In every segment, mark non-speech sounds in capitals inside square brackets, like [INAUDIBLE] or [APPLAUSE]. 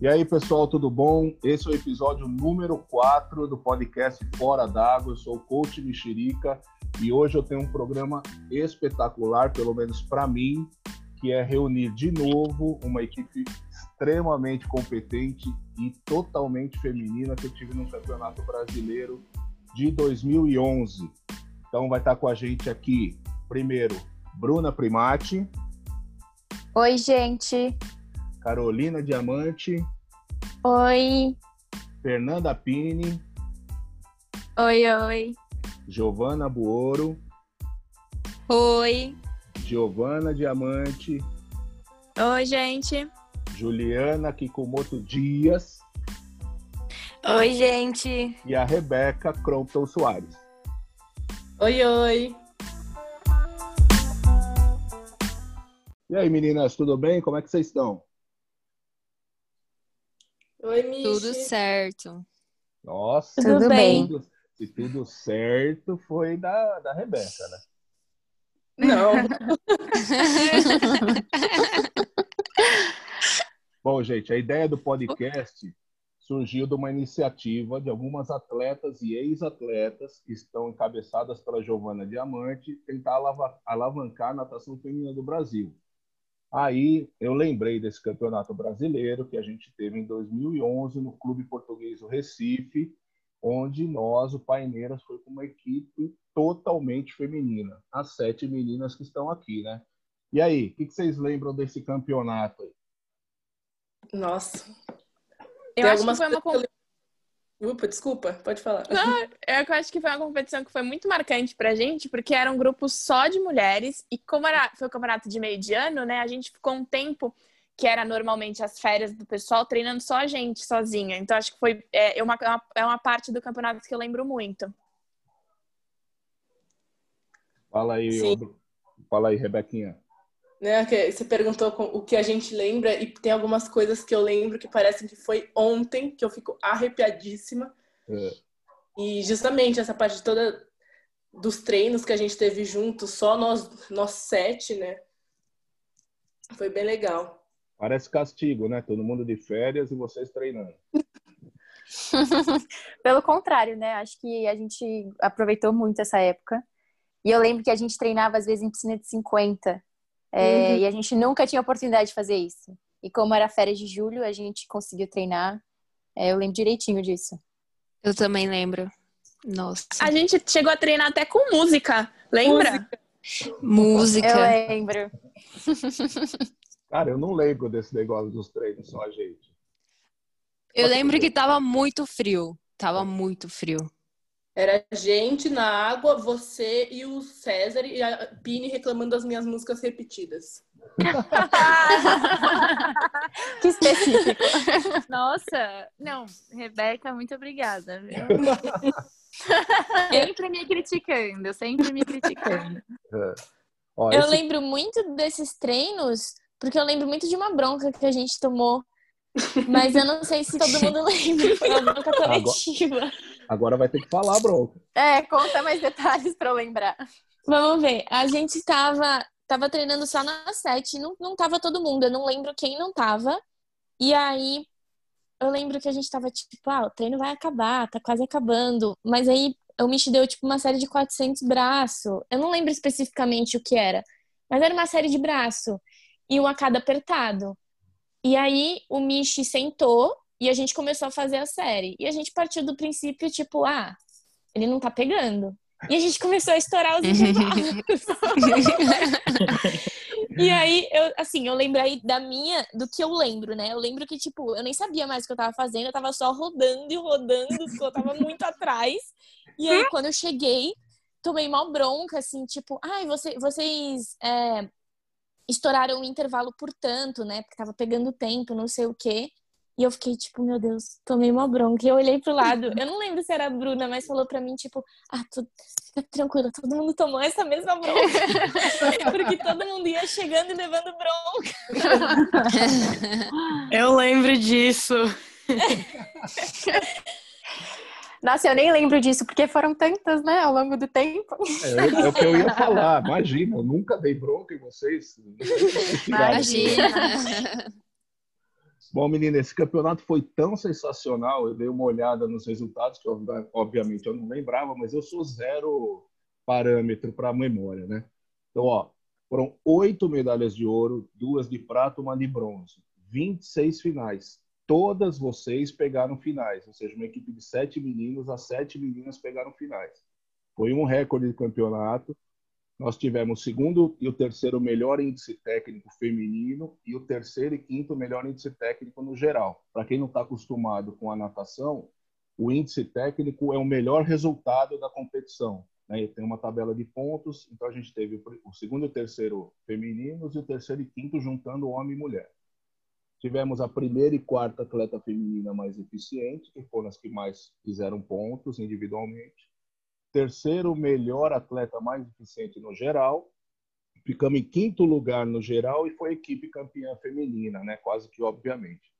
E aí, pessoal, tudo bom? Esse é o episódio número 4 do podcast Fora d'Água. Eu sou o coach Mexerica e hoje eu tenho um programa espetacular, pelo menos para mim, que é reunir de novo uma equipe extremamente competente e totalmente feminina que eu tive no Campeonato Brasileiro de 2011. Então vai estar com a gente aqui, primeiro, Bruna Primati. Oi, gente. Carolina Diamante. Oi. Fernanda Pini. Oi, oi. Giovana Buoro. Oi. Giovana Diamante. Oi, gente. Juliana Kikumoto Dias. Oi, gente. E a Rebeca Crompton Soares. Oi, oi. E aí, meninas, tudo bem? Como é que vocês estão? Oi, Michi. Tudo certo. Nossa, Tudo bem. tudo- se tudo certo, foi da, da Rebeca, né? Não. [LAUGHS] Bom, gente, a ideia do podcast surgiu de uma iniciativa de algumas atletas e ex-atletas que estão encabeçadas pela Giovana Diamante tentar alava- alavancar a natação feminina do Brasil. Aí eu lembrei desse campeonato brasileiro que a gente teve em 2011 no Clube Português do Recife, onde nós, o Paineiras, foi com uma equipe totalmente feminina. As sete meninas que estão aqui, né? E aí, o que que vocês lembram desse campeonato aí? Nossa. Eu Tem acho algumas que foi uma coisas que eu lembro- Upa, desculpa, pode falar. Não, eu acho que foi uma competição que foi muito marcante pra gente, porque era um grupo só de mulheres, e como era, foi o campeonato de meio de ano, né, a gente ficou um tempo que era normalmente as férias do pessoal treinando só a gente, sozinha. Então acho que foi é, uma, é uma, é uma parte do campeonato que eu lembro muito. Fala aí, Sim. fala aí, Rebequinha. Né, que você perguntou o que a gente lembra e tem algumas coisas que eu lembro que parecem que foi ontem, que eu fico arrepiadíssima. É. E justamente essa parte toda dos treinos que a gente teve juntos, só nós, nós sete, né? Foi bem legal. Parece castigo, né? Todo mundo de férias e vocês treinando. [LAUGHS] Pelo contrário, né? Acho que a gente aproveitou muito essa época. E eu lembro que a gente treinava às vezes em piscina de 50. É, Uhum. E a gente nunca tinha oportunidade de fazer isso. E como era férias de julho, a gente conseguiu treinar. É, eu lembro direitinho disso. Eu também lembro. Nossa. A gente chegou a treinar até com música, lembra? Música. Eu lembro. [LAUGHS] Cara, eu não lembro desse negócio dos treinos, só a gente. Eu lembro que tava muito frio. Tava muito frio. Era gente na água, você e o César e a Pini reclamando das minhas músicas repetidas. [LAUGHS] que específico. Nossa, não, Rebeca, muito obrigada. [LAUGHS] sempre me criticando, sempre me criticando. Ó, Eu esse- lembro muito desses treinos, porque eu lembro muito de uma bronca que a gente tomou. Mas eu não sei se todo mundo [LAUGHS] lembra. Foi uma bronca coletiva. Agora vai ter que falar, bronca. É, conta mais detalhes pra eu lembrar. Vamos ver. A gente tava, tava treinando só na sete. Não, não tava todo mundo. Eu não lembro quem não tava. E aí, eu lembro que a gente tava tipo, ah, o treino vai acabar, tá quase acabando. Mas aí, o Michi deu tipo uma série de 400 braço. Eu não lembro especificamente o que era. Mas era uma série de braço. E um a cada apertado. E aí, o Michi sentou e a gente começou a fazer a série. E a gente partiu do princípio, tipo, ah, ele não tá pegando. E a gente [LAUGHS] começou a estourar os intervalos. [LAUGHS] [LAUGHS] e aí, eu, assim, eu lembro aí da minha, do que eu lembro, né? Eu lembro que, tipo, eu nem sabia mais o que eu tava fazendo, eu tava só rodando e rodando, porque eu tava muito atrás. E aí, quando eu cheguei, tomei mal bronca, assim, tipo, ai, você, vocês é, estouraram o intervalo por tanto, né? Porque tava pegando tempo, não sei o quê. E eu fiquei, tipo, meu Deus, tomei uma bronca. E eu olhei pro lado, eu não lembro se era a Bruna, mas falou pra mim, tipo, ah, tu, fica tranquila, todo mundo tomou essa mesma bronca. [LAUGHS] Porque todo mundo ia chegando e levando bronca. [LAUGHS] Eu lembro disso. [LAUGHS] Nossa, eu nem lembro disso, porque foram tantas, né, ao longo do tempo. É, é o que eu ia falar. Imagina, eu nunca dei bronca em vocês. Imagina. Bom, menina, esse campeonato foi tão sensacional. Eu dei uma olhada nos resultados, que obviamente eu não lembrava, mas eu sou zero parâmetro para a memória, né? Então, ó, foram oito medalhas de ouro, duas de prata, uma de bronze. 26 finais. Todas vocês pegaram finais, ou seja, uma equipe de sete meninos, as sete meninas pegaram finais. Foi um recorde de campeonato. Nós tivemos o segundo e o terceiro melhor índice técnico feminino e o terceiro e quinto melhor índice técnico no geral. Para quem não está acostumado com a natação, o índice técnico é o melhor resultado da competição. Né? Tem uma tabela de pontos, então a gente teve o segundo e o terceiro femininos e o terceiro e quinto juntando homem e mulher. Tivemos a primeira e quarta atleta feminina mais eficiente, que foram as que mais fizeram pontos individualmente. Terceiro melhor atleta mais eficiente no geral. Ficamos em quinto lugar no geral e foi a equipe campeã feminina, né? Quase que obviamente.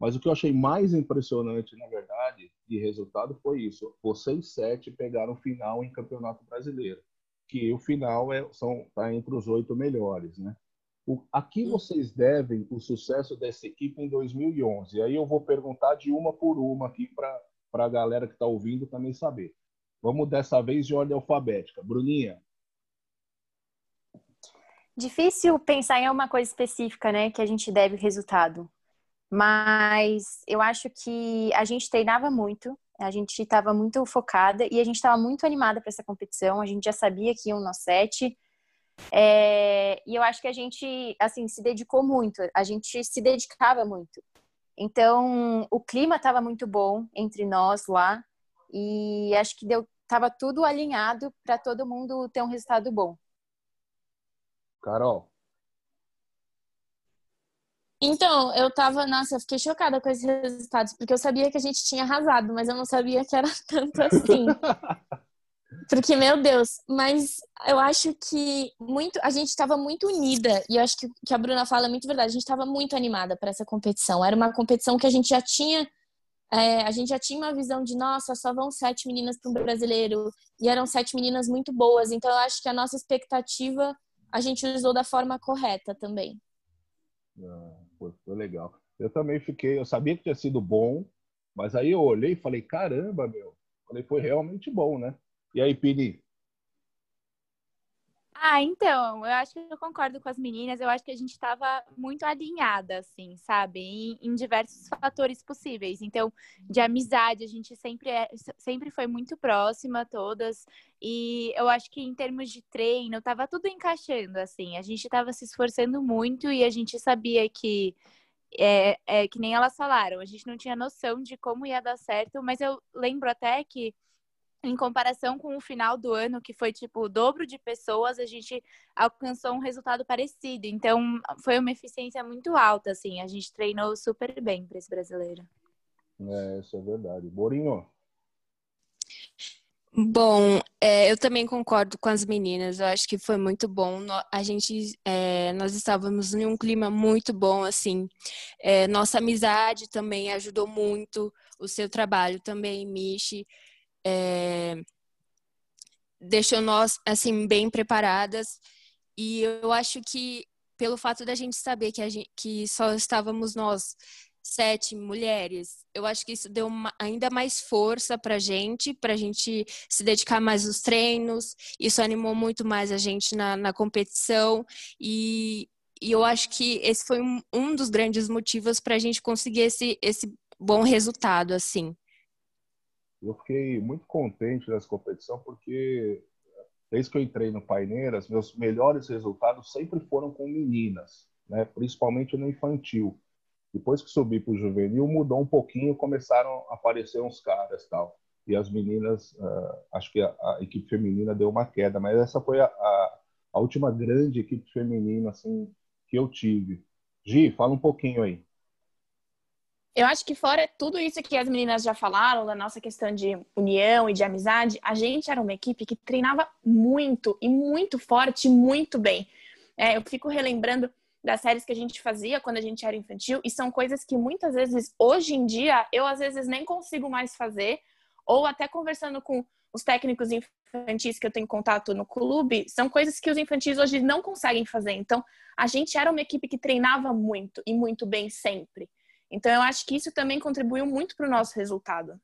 Mas o que eu achei mais impressionante, na verdade, de resultado foi isso. Vocês sete pegaram final em Campeonato Brasileiro, que o final é, são tá entre os oito melhores, né? O, a que vocês devem o sucesso dessa equipe em 2011? Aí eu vou perguntar de uma por uma aqui para a galera que está ouvindo também saber. Vamos dessa vez de ordem alfabética. Bruninha. Difícil pensar em alguma coisa específica, né, que a gente deve resultado. Mas eu acho que a gente treinava muito, a gente estava muito focada e a gente estava muito animada para essa competição. A gente já sabia que iam nós sete. É, e eu acho que a gente, assim, se dedicou muito, a gente se dedicava muito. Então, o clima estava muito bom entre nós lá e acho que deu, tava tudo alinhado para todo mundo ter um resultado bom. Carol. Então, eu tava, nossa, eu fiquei chocada com esses resultados, porque eu sabia que a gente tinha arrasado, mas eu não sabia que era [LAUGHS] tanto assim. Porque, meu Deus, mas eu acho que muito a gente estava muito unida, e eu acho que, que a Bruna fala é muito verdade, a gente estava muito animada para essa competição. Era uma competição que a gente já tinha. É, a gente já tinha uma visão de, nossa, só vão sete meninas para um brasileiro, e eram sete meninas muito boas, então eu acho que a nossa expectativa a gente usou da forma correta também. Ah, foi, foi legal. Eu também fiquei, eu sabia que tinha sido bom, mas aí eu olhei e falei, caramba, meu, falei, foi realmente bom, né? E aí, Pini? Ah, então, eu acho que eu concordo com as meninas. Eu acho que a gente estava muito alinhada, assim, sabe? Em, em, diversos fatores possíveis. Então, de amizade, a gente sempre, é, sempre foi muito próxima, todas. E eu acho que em termos de treino, estava tudo encaixando, assim. A gente estava se esforçando muito e a gente sabia que. É, é que nem elas falaram, a gente não tinha noção de como ia dar certo, mas eu lembro até que em comparação com o final do ano, que foi tipo o dobro de pessoas, a gente alcançou um resultado parecido. Então, foi uma eficiência muito alta, assim. A gente treinou super bem para esse brasileiro. É, isso é verdade. Borinho. Bom, é, eu também concordo com as meninas. Eu acho que foi muito bom. A gente, é, nós estávamos em um clima muito bom, assim. É, nossa amizade também ajudou muito. O seu trabalho também, Michi é, deixou nós assim bem preparadas e eu acho que pelo fato da gente saber que, gente, que só estávamos nós sete mulheres, eu acho que isso deu uma, ainda mais força para gente, para a gente se dedicar mais aos treinos. Isso animou muito mais a gente na, na competição e, e eu acho que esse foi um, um dos grandes motivos para a gente conseguir esse, esse bom resultado, assim. Eu fiquei muito contente nessa competição porque desde que eu entrei no Paineiras, meus melhores resultados sempre foram com meninas, né? principalmente no infantil. Depois que subi para o juvenil, mudou um pouquinho, começaram a aparecer uns caras tal. E as meninas, uh, acho que a, a, equipe feminina deu uma queda, mas essa foi a, a, a última grande equipe feminina assim, que eu tive. Gi, fala um pouquinho aí. Eu acho que fora tudo isso que as meninas já falaram, da nossa questão de união e de amizade, a gente era uma equipe que treinava muito e muito forte, muito bem. É, eu fico relembrando das séries que a gente fazia quando a gente era infantil e são coisas que muitas vezes hoje em dia eu às vezes nem consigo mais fazer ou até conversando com os técnicos infantis que eu tenho contato no clube, são coisas que os infantis hoje não conseguem fazer. Então, a gente era uma equipe que treinava muito e muito bem sempre. Então eu acho que isso também contribuiu muito para o nosso resultado.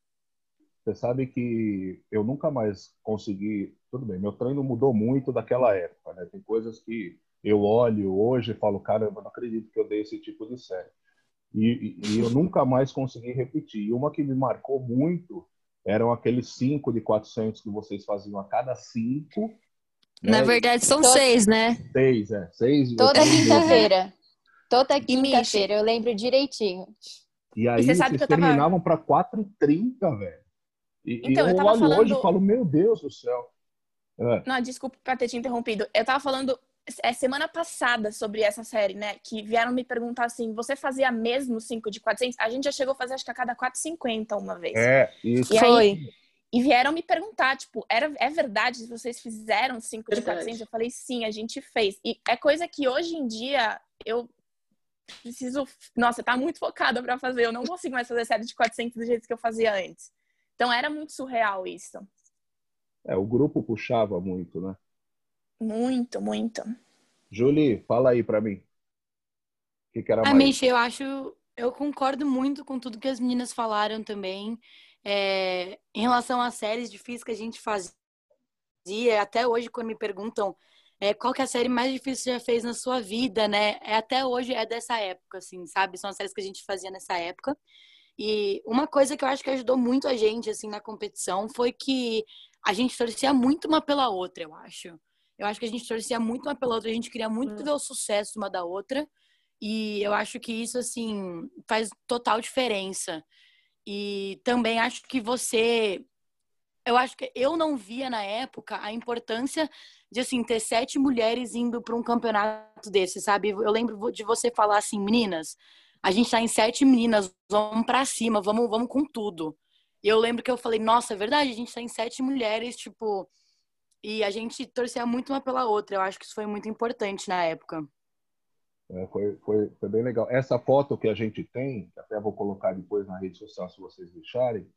Você sabe que eu nunca mais consegui. Tudo bem, meu treino mudou muito daquela época, né? Tem coisas que eu olho hoje e falo, caramba, não acredito que eu dei esse tipo de série. E, e, e eu nunca mais consegui repetir. E uma que me marcou muito eram aqueles cinco de 400 que vocês faziam a cada cinco. Na né? verdade, são seis, né? Seis, é. Seis. Toda quinta-feira. Toda E, quinta-feira, eu lembro direitinho. E aí você sabe vocês que eu tava- terminavam para 4h30, velho. E, e Então, eu, eu tava olho hoje falando- e falo, meu Deus do céu. É, Não, desculpa pra ter te interrompido. Eu tava falando é, semana passada sobre essa série, né? Que vieram me perguntar assim: você fazia mesmo 5 de 400? A gente já chegou a fazer, acho que a cada 4,50 uma vez. é isso. E aí- Foi. E vieram me perguntar, tipo, era, é verdade se vocês fizeram 5 de Verdade. 400? Eu falei, sim, a gente fez. E é coisa que hoje em dia eu preciso. Nossa, tá muito focada pra fazer. Eu não consigo mais fazer série de 400 do jeito que eu fazia antes. Então era muito surreal isso. É, o grupo puxava muito, né? Muito, muito. Julie, fala aí pra mim. O que, que era A mais? Michi, eu acho, eu concordo muito com tudo que as meninas falaram também. É, em relação às séries difíceis que a gente fazia, até hoje, quando me perguntam é, qual que é a série mais difícil que você já fez na sua vida, né? É, até hoje é dessa época, assim, sabe? São as séries que a gente fazia nessa época. E uma coisa que eu acho que ajudou muito a gente, assim, na competição foi que a gente torcia muito uma pela outra, eu acho. Eu acho que a gente torcia muito uma pela outra, a gente queria muito ver o sucesso uma da outra. E eu acho que isso, assim, faz total diferença. E também acho que você. Eu acho que eu não via na época a importância de, assim, ter sete mulheres indo para um campeonato desse, sabe? Eu lembro de você falar assim, meninas, a gente tá em sete meninas, vamos para cima, vamos, vamos com tudo. E eu lembro que eu falei, nossa, é verdade, a gente tá em sete mulheres, tipo. E a gente torcia muito uma pela outra. Eu acho que isso foi muito importante na época. É, foi, foi, foi bem legal. Essa foto que a gente tem, até vou colocar depois na rede social se vocês deixarem,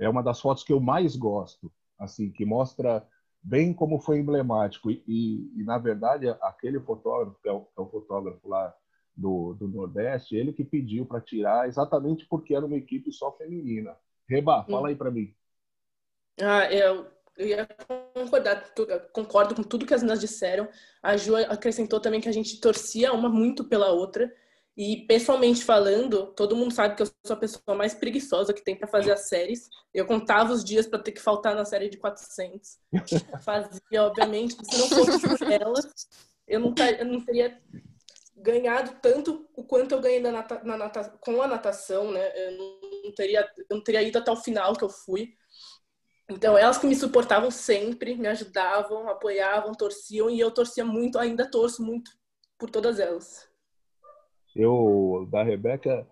é uma das fotos que eu mais gosto, assim, que mostra bem como foi emblemático. E, e, e, na verdade, aquele fotógrafo, que é o, que é o fotógrafo lá do, do Nordeste, ele que pediu para tirar exatamente porque era uma equipe só feminina. Reba, fala aí para mim. Ah, eu, eu ia concordar, concordo com tudo que as meninas disseram. A Ju acrescentou também que a gente torcia uma muito pela outra. E pessoalmente falando, todo mundo sabe que eu sou a pessoa mais preguiçosa que tem para fazer as séries. Eu contava os dias para ter que faltar na série de 400. [LAUGHS] Fazia, obviamente, se não fosse por ela, eu não, eu não teria ganhado tanto o quanto eu ganhei na nata, na nata, com a natação, né? Eu não, teria, eu não teria ido até o final que eu fui. Então, elas que me suportavam sempre, me ajudavam, apoiavam, torciam, e eu torcia muito, ainda torço muito por todas elas. Eu, da Rebeca,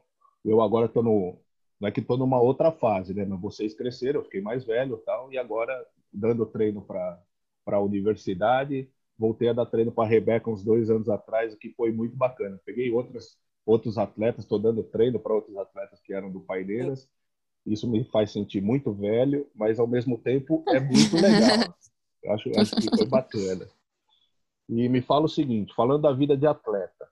eu agora estou no. Não é que estou numa outra fase, né? Mas vocês cresceram, eu fiquei mais velho tal, e agora dando treino para a universidade. Voltei a dar treino para a Rebeca uns dois anos atrás, o que foi muito bacana. Peguei outras, outros atletas, estou dando treino para outros atletas que eram do Paineiras. Isso me faz sentir muito velho, mas ao mesmo tempo é muito legal. Eu acho, acho que foi bacana. E me fala o seguinte, falando da vida de atleta,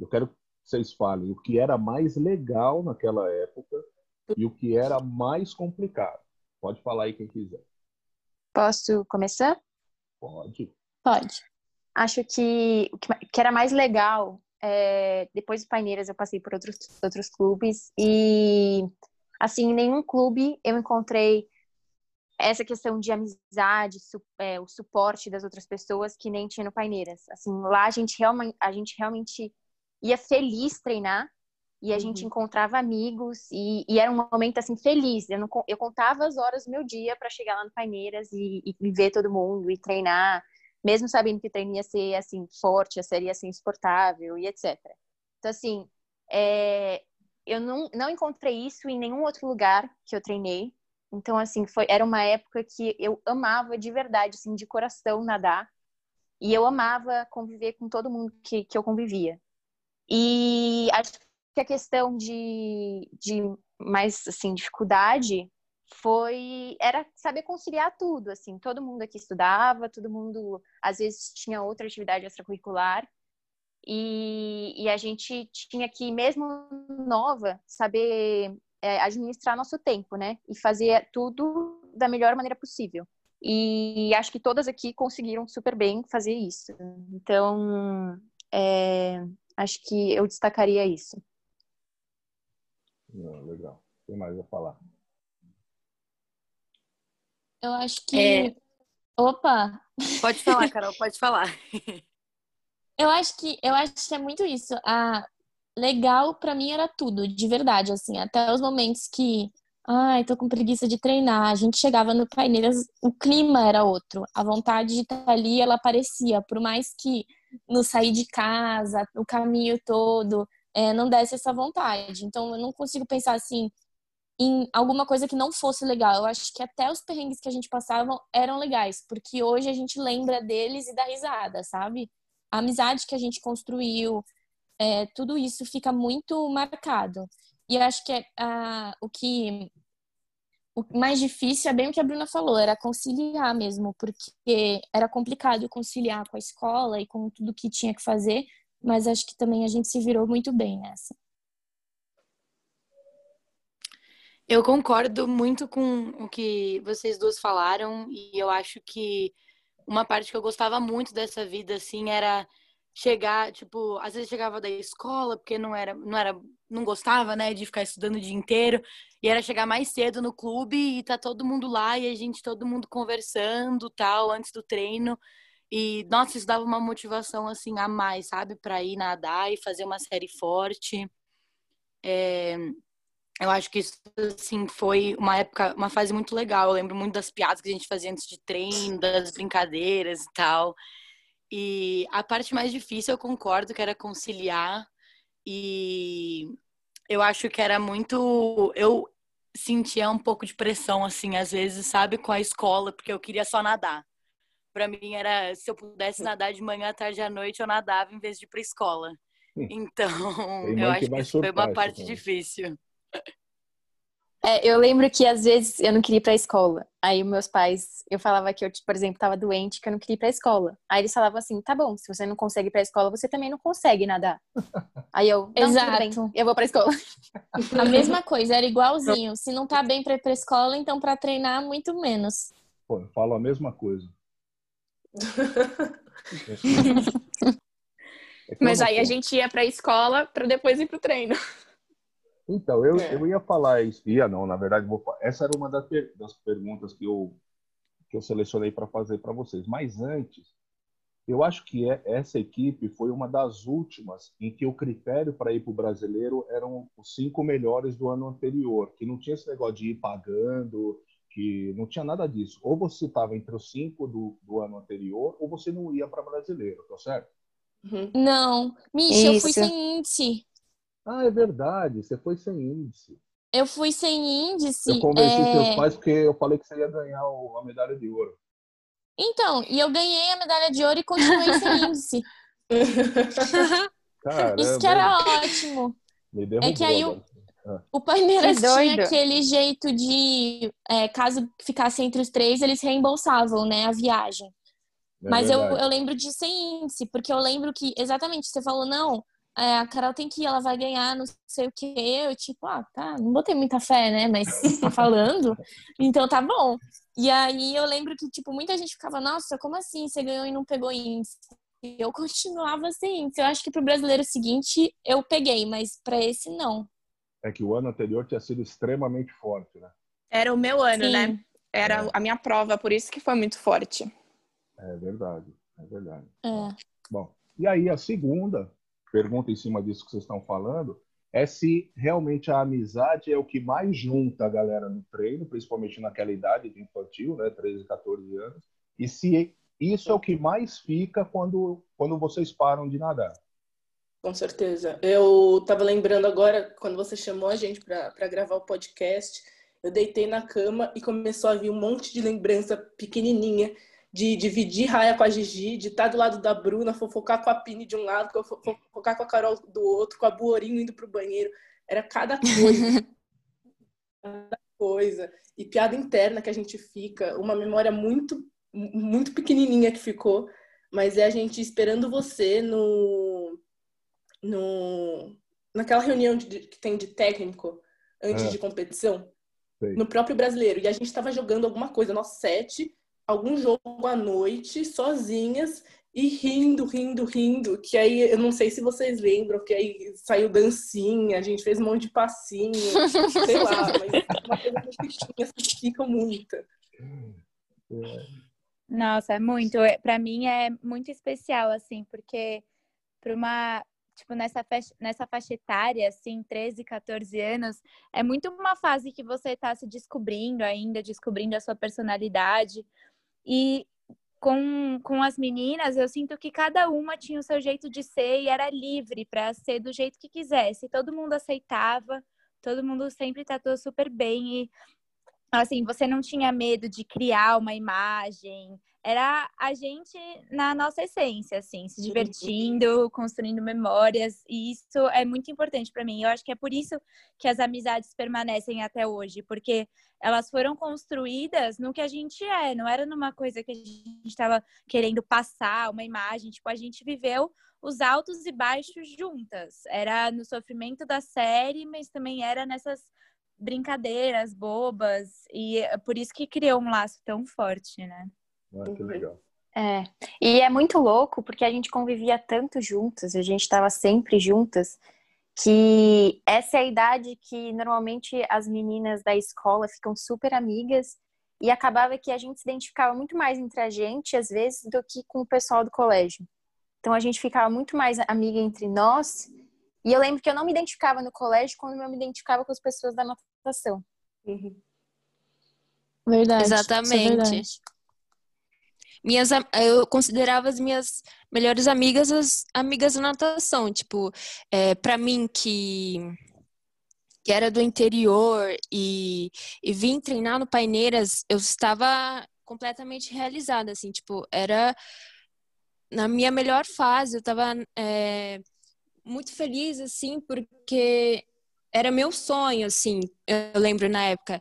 eu quero que vocês falem o que era mais legal naquela época e o que era mais complicado. Pode falar aí quem quiser. Posso começar? Pode. Pode. Acho que o que era mais legal, é, depois do Paineiras eu passei por outros, outros clubes e, assim, em nenhum clube eu encontrei essa questão de amizade, su, é, o suporte das outras pessoas que nem tinha no Paineiras. Assim, lá a gente realmente, a gente realmente ia feliz treinar e a uhum. gente encontrava amigos e, e, era um momento assim feliz. Eu, não, eu contava as horas do meu dia para chegar lá no Paineiras e, e, ver todo mundo e treinar, mesmo sabendo que o treino ia ser assim forte, a série ia ser insuportável e etc. Então assim, é, eu não, não encontrei isso em nenhum outro lugar que eu treinei. Então assim, foi era uma época que eu amava de verdade, assim, de coração nadar. E eu amava conviver com todo mundo que, que eu convivia. E acho que a questão de, de mais assim dificuldade foi era saber conciliar tudo assim todo mundo aqui estudava todo mundo às vezes tinha outra atividade extracurricular E, e a gente tinha que, mesmo nova, saber é, administrar nosso tempo, né? E fazer tudo da melhor maneira possível. E acho que todas aqui conseguiram super bem fazer isso. Então, é, acho que eu destacaria isso. legal. Tem mais a falar? Eu acho que. É... Opa! Pode falar, Carol, [LAUGHS] pode falar. eu acho que eu acho que é muito isso. A legal para mim era tudo, de verdade, assim, até os momentos que Ai, tô com preguiça de treinar. A gente chegava no Paineiras, o clima era outro. A vontade de estar ali, ela aparecia. Por mais que no sair de casa, o caminho todo, é, não desse essa vontade. Então, eu não consigo pensar assim em alguma coisa que não fosse legal. Eu acho que até os perrengues que a gente passava eram legais, porque hoje a gente lembra deles e dá risada, sabe? A amizade que a gente construiu, é, tudo isso fica muito marcado. E eu acho que é, o que o mais difícil é bem o que a Bruna falou, era conciliar mesmo, porque era complicado conciliar com a escola e com tudo que tinha que fazer, mas acho que também a gente se virou muito bem nessa. Eu concordo muito com o que vocês duas falaram e eu acho que uma parte que eu gostava muito dessa vida assim era chegar, tipo, às vezes chegava da escola porque não era, não era, não gostava, né, de ficar estudando o dia inteiro, e era chegar mais cedo no clube e tá todo mundo lá e a gente todo mundo conversando, tal, antes do treino. E nossa, isso dava uma motivação assim a mais, sabe, para ir nadar e fazer uma série forte. É... Eu acho que isso assim foi uma época, uma fase muito legal. Eu lembro muito das piadas que a gente fazia antes de treino, das brincadeiras e tal. E a parte mais difícil, eu concordo, que era conciliar. E eu acho que era muito. Eu sentia um pouco de pressão, assim, às vezes, sabe, com a escola, porque eu queria só nadar. Para mim era, se eu pudesse nadar de manhã, tarde à noite, eu nadava em vez de ir pra escola. Então, eu acho que isso foi uma parte difícil. É, eu lembro que às vezes eu não queria ir pra escola. Aí meus pais, eu falava que eu, por exemplo, tava doente, que eu não queria ir pra escola. Aí eles falavam assim: tá bom, se você não consegue ir pra escola, você também não consegue nadar. [LAUGHS] Aí eu, não, Exato. Bem, eu vou pra escola. [LAUGHS] A mesma coisa, era igualzinho. Se não tá bem pra ir pra escola, então pra treinar, muito menos. Pô, eu falo a mesma coisa. [LAUGHS] É Mas aí a gente ia pra escola pra depois ir pro treino. Então, eu, é. eu ia falar isso. Ia não, na verdade, vou, essa era uma das, das perguntas que eu, que eu selecionei para fazer para vocês. Mas antes, eu acho que é, essa equipe foi uma das últimas em que o critério para ir para o brasileiro eram os cinco melhores do ano anterior, que não tinha esse negócio de ir pagando, que não tinha nada disso. Ou você estava entre os cinco do, do ano anterior, ou você não ia para brasileiro, tá certo? Uhum. Não, Misha, eu fui sem índice. Ah, é verdade, você foi sem índice. Eu fui sem índice. Eu convenci é... seus pais porque eu falei que você ia ganhar a medalha de ouro. Então, e eu ganhei a medalha de ouro e continuei sem [LAUGHS] índice. Caramba. Isso que era ótimo. É que aí o, ah. o Palmeiras tinha aquele jeito de, é, caso ficasse entre os três, eles reembolsavam, né, a viagem. É Mas eu, eu lembro de sem índice, porque eu lembro que, exatamente, você falou, não, é, a Carol tem que ir, ela vai ganhar, não sei o que. Eu, tipo, ah, tá, não botei muita fé, né? Mas [LAUGHS] tá falando, então tá bom. E aí eu lembro que, tipo, muita gente ficava, nossa, como assim você ganhou e não pegou índice? E eu continuava assim. Eu acho que pro brasileiro seguinte eu peguei, mas para esse não. É que o ano anterior tinha sido extremamente forte, né? Era o meu ano, Sim. né? Era é. a minha prova, por isso que foi muito forte. É verdade, é verdade. É. Bom, e aí a segunda pergunta em cima disso que vocês estão falando é se realmente a amizade é o que mais junta a galera no treino, principalmente naquela idade de infantil, né, 13, 14 anos, e se isso é o que mais fica quando, quando vocês param de nadar. Com certeza. Eu estava lembrando agora, quando você chamou a gente para gravar o podcast, eu deitei na cama e começou a vir um monte de lembrança pequenininha de dividir raia com a Gigi, de estar do lado da Bruna, fofocar com a Pini de um lado, fofocar com a Carol do outro, com a Buorinho indo pro banheiro. Era cada coisa. [LAUGHS] cada coisa. E piada interna que a gente fica, uma memória muito, muito pequenininha que ficou, mas é a gente esperando você no, no, naquela reunião de, que tem de técnico antes É. de competição, Sei. no próprio brasileiro. E a gente estava jogando alguma coisa, nós sete, algum jogo à noite, sozinhas, e rindo, rindo, rindo. Que aí, eu não sei se vocês lembram, que aí saiu dancinha, a gente fez um monte de passinho, [LAUGHS] sei lá, mas uma coisa que que ficam muito. Nossa, é muito. É- Pra mim é muito especial, assim, porque para uma, tipo, nessa faixa, nessa faixa etária, assim, 13, 14 anos, é muito uma fase que você tá se descobrindo ainda, descobrindo a sua personalidade. E com, com as meninas, eu sinto que cada uma tinha o seu jeito de ser e era livre para ser do jeito que quisesse. Todo mundo aceitava, todo mundo sempre tratou super bem e assim, você não tinha medo de criar uma imagem. Era a gente na nossa essência, assim, se divertindo, construindo memórias, e isso é muito importante para mim. Eu acho que é por isso que as amizades permanecem até hoje, porque elas foram construídas no que a gente é, não era numa coisa que a gente estava querendo passar, uma imagem, tipo, a gente viveu os altos e baixos juntas. Era no sofrimento da série, mas também era nessas brincadeiras bobas e é por isso que criou um laço tão forte, né? Ah, que legal. É. E é muito louco porque a gente convivia tanto juntas, a gente estava sempre juntas, que essa é a idade que normalmente as meninas da escola ficam super amigas e acabava que a gente se identificava muito mais entre a gente, às vezes, do que com o pessoal do colégio. Então a gente ficava muito mais amiga entre nós. E eu lembro que eu não me identificava no colégio quando eu me identificava com as pessoas da natação. Uhum. Verdade. é Exatamente. verdade. Minhas, eu considerava as minhas melhores amigas as amigas da natação. Tipo, é, para mim que, que era do interior e, e vim treinar no Paineiras, eu estava completamente realizada, assim, tipo, era na minha melhor fase, eu estava é, muito feliz, assim, porque era meu sonho, assim, eu lembro na época.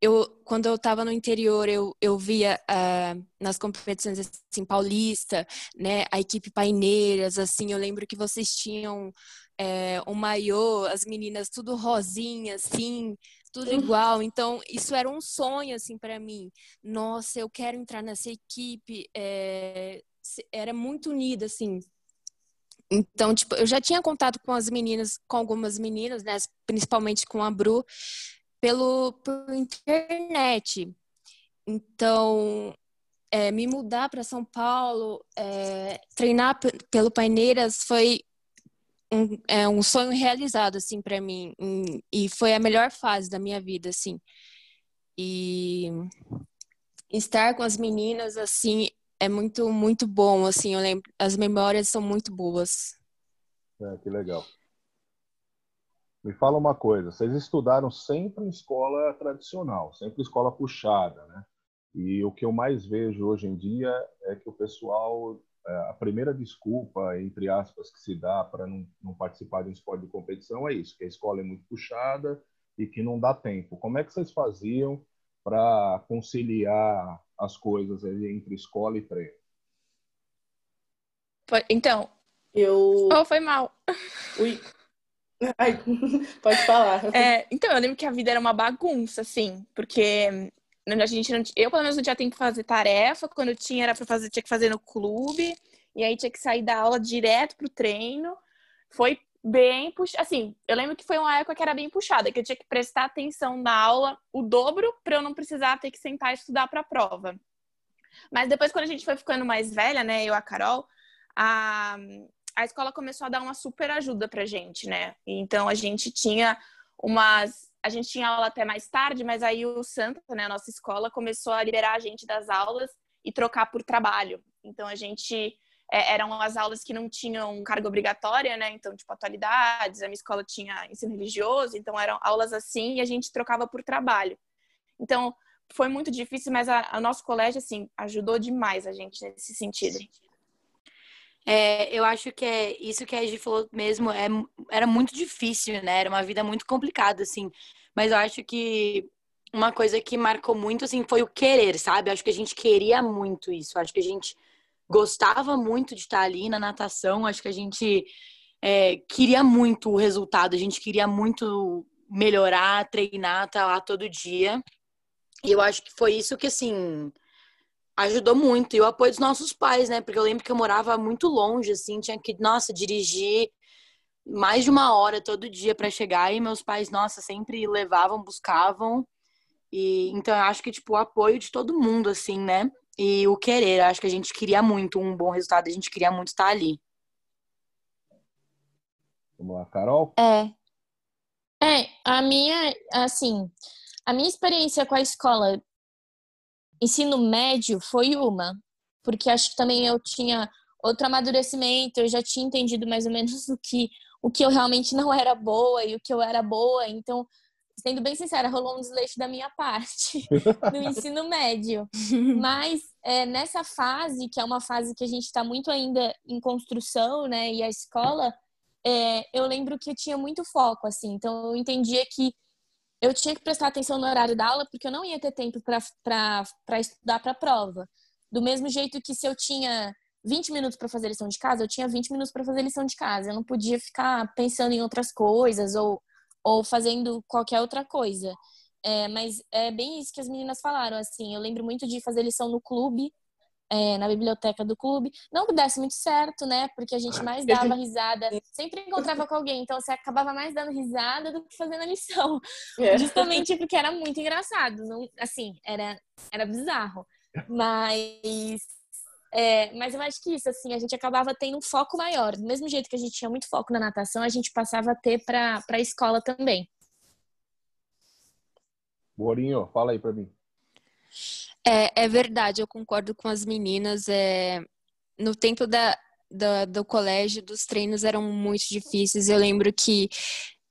Eu, quando eu estava no interior, eu, eu via ah, nas competições assim, paulista, né, a equipe paineiras, assim, eu lembro que vocês tinham é, um maiô, as meninas tudo rosinha, assim, tudo igual. Então, isso era um sonho, assim, para mim. Nossa, eu quero entrar nessa equipe. é, era muito unida, assim. Então, tipo, eu já tinha contato com as meninas, com algumas meninas, né, principalmente com a Bru, pelo internet. Então, é, me mudar para São Paulo, é, treinar pe- pelo Paineiras foi um, é, um sonho realizado, assim, para mim. E foi a melhor fase da minha vida, assim. E estar com as meninas, assim, é muito, muito bom, assim. Eu lembro, as memórias são muito boas. É, que legal. Me fala uma coisa, vocês estudaram sempre em escola tradicional, sempre escola puxada, né? E o que eu mais vejo hoje em dia é que o pessoal, é, a primeira desculpa, entre aspas, que se dá para não, não participar de um esporte de competição é isso, que a escola é muito puxada e que não dá tempo. Como é que vocês faziam para conciliar as coisas aí entre escola e treino? Então, Eu. oh, foi mal. Ui. Ai, [LAUGHS] pode falar. É, então, eu lembro que a vida era uma bagunça, assim, porque a gente não, eu, pelo menos, não tinha tempo de fazer tarefa, quando tinha era para fazer, tinha que fazer no clube, e aí tinha que sair da aula direto pro treino. Foi bem puxado, assim, eu lembro que foi uma época que era bem puxada, que eu tinha que prestar atenção na aula o dobro para eu não precisar ter que sentar e estudar para a prova. Mas depois, quando a gente foi ficando mais velha, né, eu a Carol, a, a escola começou a dar uma super ajuda pra gente, né? Então a gente tinha umas. A gente tinha aula até mais tarde, mas aí o Santa, né, a nossa escola, começou a liberar a gente das aulas e trocar por trabalho. Então a gente. É, eram as aulas que não tinham carga obrigatória, né? Então, tipo, atualidades, a minha escola tinha ensino religioso, então eram aulas assim e a gente trocava por trabalho. Então, foi muito difícil, mas a nosso colégio, assim, ajudou demais a gente nesse sentido. É, eu acho que é isso que a Egi falou mesmo, é, era muito difícil, né? Era uma vida muito complicada, assim. Mas eu acho que uma coisa que marcou muito, assim, foi o querer, sabe? Eu acho que a gente queria muito isso. Eu acho que a gente gostava muito de estar ali na natação. Acho que a gente é, queria muito o resultado, a gente queria muito melhorar, treinar, estar tá lá todo dia. E eu acho que foi isso que, assim, ajudou muito. E o apoio dos nossos pais, né? Porque eu lembro que eu morava muito longe, assim, tinha que, nossa, dirigir mais de uma hora todo dia para chegar. E meus pais, nossa, sempre levavam, buscavam. E então eu acho que, tipo, o apoio de todo mundo, assim, né? E o querer, eu acho que a gente queria muito um bom resultado, a gente queria muito estar ali. Vamos lá, Carol? É. É, a minha, assim, a minha experiência com a escola ensino médio foi uma, porque acho que também eu tinha outro amadurecimento, eu já tinha entendido mais ou menos [LAUGHS] o que o que eu realmente não era boa e o que eu era boa, então sendo bem sincera, rolou um desleixo da minha parte [LAUGHS] no ensino médio. Mas é, nessa fase, que é uma fase que a gente está muito ainda em construção, né, e a escola, é, eu lembro que eu tinha muito foco, assim. Então eu entendia que eu tinha que prestar atenção no horário da aula porque eu não ia ter tempo para estudar para a prova. Do mesmo jeito que se eu tinha 20 minutos para fazer lição de casa, eu tinha 20 minutos para fazer lição de casa. Eu não podia ficar pensando em outras coisas ou, ou fazendo qualquer outra coisa. É, mas é bem isso que as meninas falaram, assim. Eu lembro muito de fazer lição no clube, é, na biblioteca do clube. Não que desse muito certo, né? Porque a gente [LAUGHS] mais dava risada, sempre encontrava com alguém, então você acabava mais dando risada do que fazendo a lição. [LAUGHS] É. Justamente porque era muito engraçado. Não, assim, era, era bizarro. Mas. É, mas eu acho que isso, assim, a gente acabava tendo um foco maior. Do mesmo jeito que a gente tinha muito foco na natação, a gente passava a ter para a escola também. Borinho, fala aí para mim. É, é verdade, eu concordo com as meninas. É, no tempo da, da, do colégio, dos treinos eram muito difíceis. Eu lembro que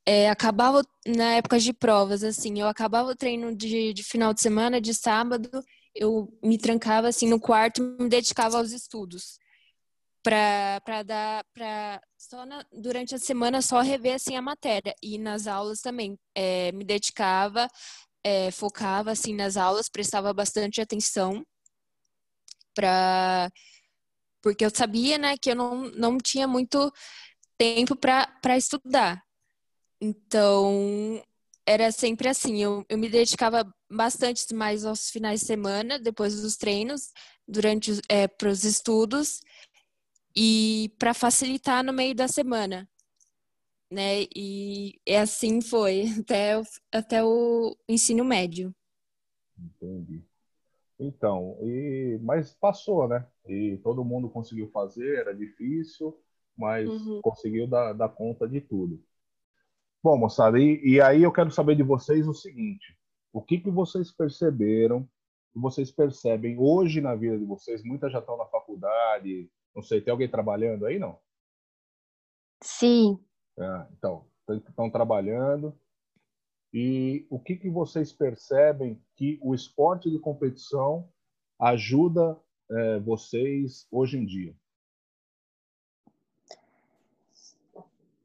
é, acabava na época de provas, assim, eu acabava o treino de, de final de semana, de sábado, eu me trancava assim no quarto e me dedicava aos estudos para dar para só na, durante a semana só rever assim a matéria e nas aulas também é, me dedicava é, focava assim nas aulas, prestava bastante atenção para porque eu sabia, né, que eu não, não tinha muito tempo para estudar. Então, era sempre assim, eu, eu me dedicava bastante mais aos finais de semana, depois dos treinos, durante é, para os estudos e para facilitar no meio da semana né? E é assim foi [LAUGHS] até, até o ensino médio. Entendi. Então, e, mas passou, né? E todo mundo conseguiu fazer, era difícil, mas uhum. conseguiu dar, dar, conta de tudo. Bom, moçada, e, e, aí eu quero saber de vocês o seguinte: o que, que vocês perceberam, que vocês percebem hoje na vida de vocês? Muitas já estão na faculdade, não sei, tem alguém trabalhando aí, não? Sim, é, então, estão trabalhando. E o que, que vocês percebem que o esporte de competição ajuda é, vocês hoje em dia?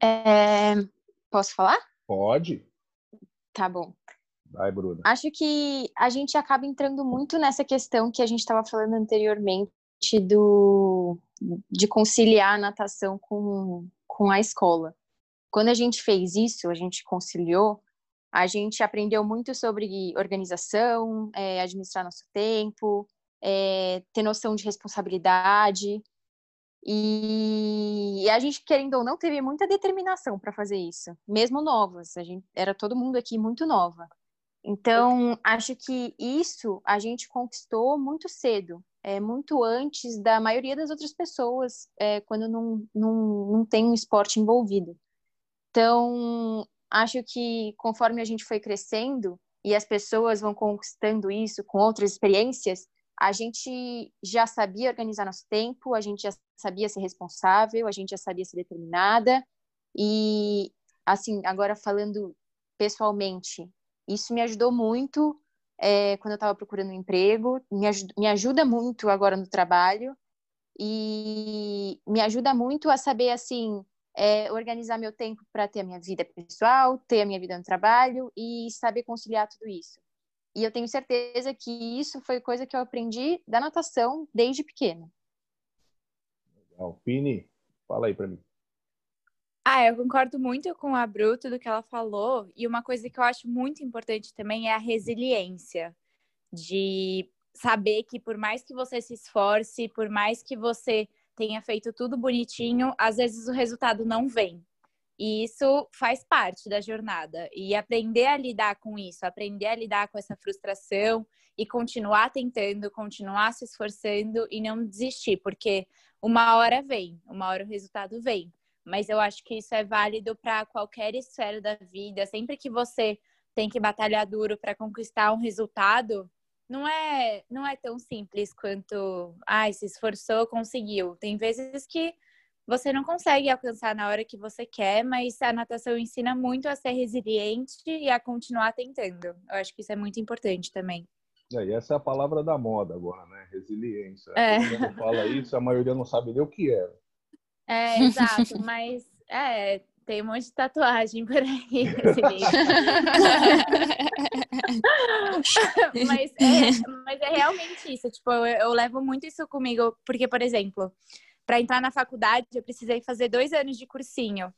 É, posso falar? Pode. Tá bom. Vai, Bruna. Acho que a gente acaba entrando muito nessa questão que a gente estava falando anteriormente do de conciliar a natação com, com a escola. Quando a gente fez isso, a gente conciliou, a gente aprendeu muito sobre organização, é, administrar nosso tempo, é, ter noção de responsabilidade. E, a gente, querendo ou não, teve muita determinação para fazer isso, mesmo novas. A gente era todo mundo aqui muito nova. Então, acho que isso a gente conquistou muito cedo, é, muito antes da maioria das outras pessoas, é, quando não, não, não tem um esporte envolvido. Então, acho que conforme a gente foi crescendo e as pessoas vão conquistando isso com outras experiências, a gente já sabia organizar nosso tempo, a gente já sabia ser responsável, a gente já sabia ser determinada. E, assim, agora falando pessoalmente, isso me ajudou muito é, quando eu estava procurando um emprego, me ajuda, me ajuda muito agora no trabalho e me ajuda muito a saber, assim, é, organizar meu tempo para ter a minha vida pessoal, ter a minha vida no trabalho e saber conciliar tudo isso. E eu tenho certeza que isso foi coisa que eu aprendi da natação desde pequena. Legal. Pini, fala aí para mim. Ah, eu concordo muito com a Bruto do que ela falou. E uma coisa que eu acho muito importante também é a resiliência. De saber que por mais que você se esforce, por mais que você tenha feito tudo bonitinho, às vezes o resultado não vem. E isso faz parte da jornada. E aprender a lidar com isso, aprender a lidar com essa frustração e continuar tentando, continuar se esforçando e não desistir, porque uma hora vem, uma hora o resultado vem. Mas eu acho que isso é válido para qualquer esfera da vida. Sempre que você tem que batalhar duro para conquistar um resultado, não é, não é tão simples quanto, ai, ah, se esforçou, conseguiu. Tem vezes que você não consegue alcançar na hora que você quer, mas a natação ensina muito a ser resiliente e a continuar tentando. Eu acho que isso é muito importante também. É, e essa é a palavra da moda agora, né? Resiliência. É. Quando fala isso, a maioria não sabe nem o que é. É, exato, mas é, tem um monte de tatuagem por aí, [LAUGHS] mas, é, mas é realmente isso. Tipo, eu, eu levo muito isso comigo, porque, por exemplo, para entrar na faculdade eu precisei fazer dois anos de cursinho.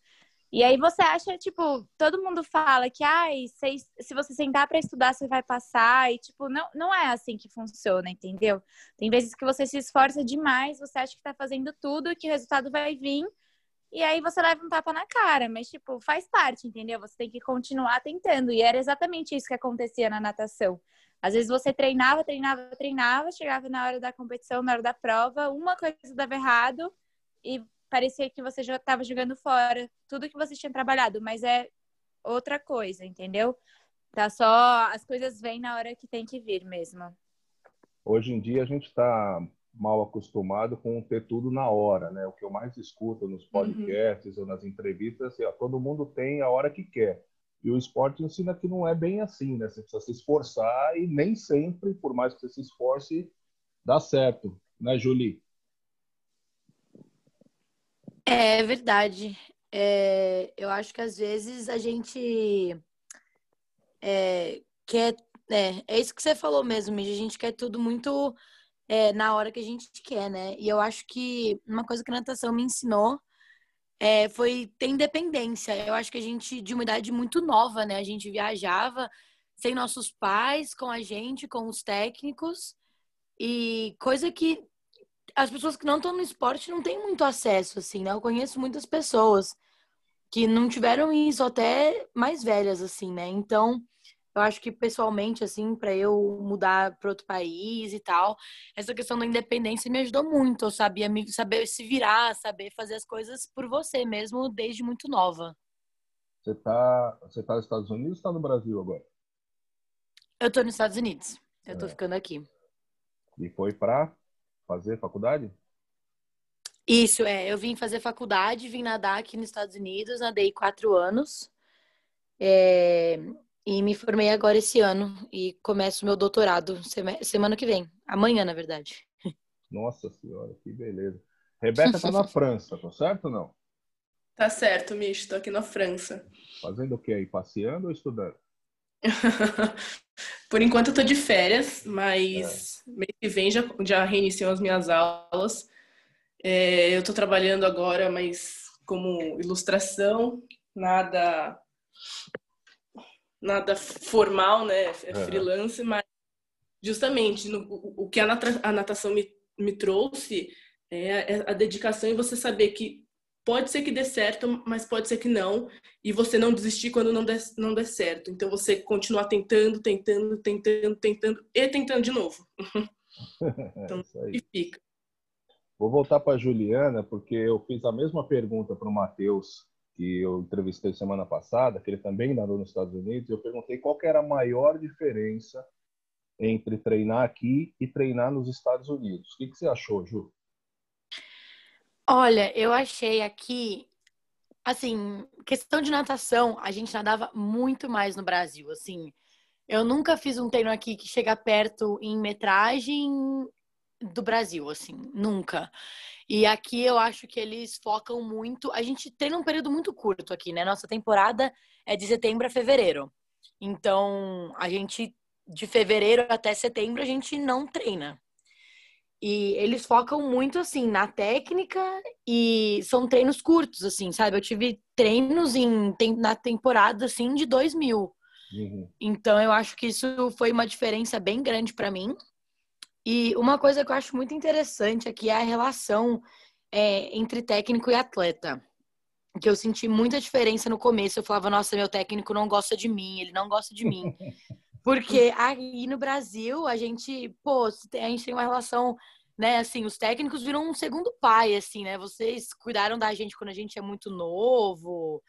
E aí você acha, tipo, todo mundo fala que ai, se, se você sentar para estudar, você vai passar. E, tipo, não, não é assim que funciona, entendeu? Tem vezes que você se esforça demais, você acha que tá fazendo tudo, que o resultado vai vir. E aí você leva um tapa na cara, mas tipo, faz parte, entendeu? Você tem que continuar tentando. E era exatamente isso que acontecia na natação. Às vezes você treinava, treinava, treinava, chegava na hora da competição, na hora da prova, uma coisa dava errado e parecia que você já estava jogando fora tudo que você tinha trabalhado, mas é outra coisa, entendeu? Tá só as coisas vêm na hora que tem que vir mesmo. Hoje em dia a gente está mal acostumado com ter tudo na hora, né? O que eu mais escuto nos uhum. podcasts uhum. ou nas entrevistas, assim, ó, todo mundo tem a hora que quer. E o esporte ensina que não é bem assim, né? Você precisa se esforçar e nem sempre, por mais que você se esforce, dá certo, né, Julie? É verdade. É, eu acho que às vezes a gente é, quer. É, é isso que você falou mesmo, a gente quer tudo muito é, na hora que a gente quer, né? E eu acho que uma coisa que a natação me ensinou é, foi ter independência. Eu acho que a gente, de uma idade muito nova, né? A gente viajava sem nossos pais, com a gente, com os técnicos. E coisa que as pessoas que não estão no esporte não têm muito acesso, assim, né? Eu conheço muitas pessoas que não tiveram isso até mais velhas, assim, né? Então, eu acho que pessoalmente, assim, para eu mudar para outro país e tal, essa questão da independência me ajudou muito. Eu sabia me, saber se virar, saber fazer as coisas por você mesmo desde muito nova. Você tá, você tá nos Estados Unidos ou está no Brasil agora? Eu tô nos Estados Unidos. Eu é. tô ficando aqui. E foi para fazer faculdade? Isso, é. Eu vim fazer faculdade, vim nadar aqui nos Estados Unidos, nadei quatro anos. É, e me formei agora esse ano e começo meu doutorado semana que vem. Amanhã, na verdade. Nossa senhora, que beleza. Rebeca tá na [LAUGHS] França, tá certo ou não? Tá certo, Micho, tô aqui na França. Fazendo o que aí? Passeando ou estudando? [LAUGHS] Por enquanto eu tô de férias, mas é. mês que vem já, já reiniciam as minhas aulas. É, eu tô trabalhando agora, mas como ilustração, nada nada formal, né? É freelance, mas justamente no, o, que a, natação me, me trouxe é, é a dedicação e você saber que pode ser que dê certo, mas pode ser que não, e você não desistir quando não der, não der certo. Então você continuar tentando, tentando, tentando, tentando e tentando de novo. [LAUGHS] então, e fica. Vou voltar para a Juliana, porque eu fiz a mesma pergunta para o Matheus que eu entrevistei semana passada, que ele também nadou nos Estados Unidos, eu perguntei qual era a maior diferença entre treinar aqui e treinar nos Estados Unidos. O que, que você achou, Ju? Olha, eu achei aqui, assim, questão de natação, a gente nadava muito mais no Brasil, assim. Eu nunca fiz um treino aqui que chega perto em metragem do Brasil, assim, nunca. E aqui eu acho que eles focam muito. A gente treina um período muito curto aqui, né? Nossa temporada é de setembro a fevereiro. Então, a gente, de fevereiro até setembro, a gente não treina. E eles focam muito, assim, na técnica e são treinos curtos, assim, sabe? Eu tive treinos em, na temporada, assim, de 2 mil. Uhum. Então, eu acho que isso foi uma diferença bem grande para mim. E uma coisa que eu acho muito interessante aqui é a relação é, entre técnico e atleta. Que eu senti muita diferença no começo. Eu falava, nossa, meu técnico não gosta de mim, ele não gosta de mim. [LAUGHS] Porque aí no Brasil, a gente, pô, a gente tem uma relação, né, assim, os técnicos viram um segundo pai, assim, né? Vocês cuidaram da gente quando a gente é muito novo.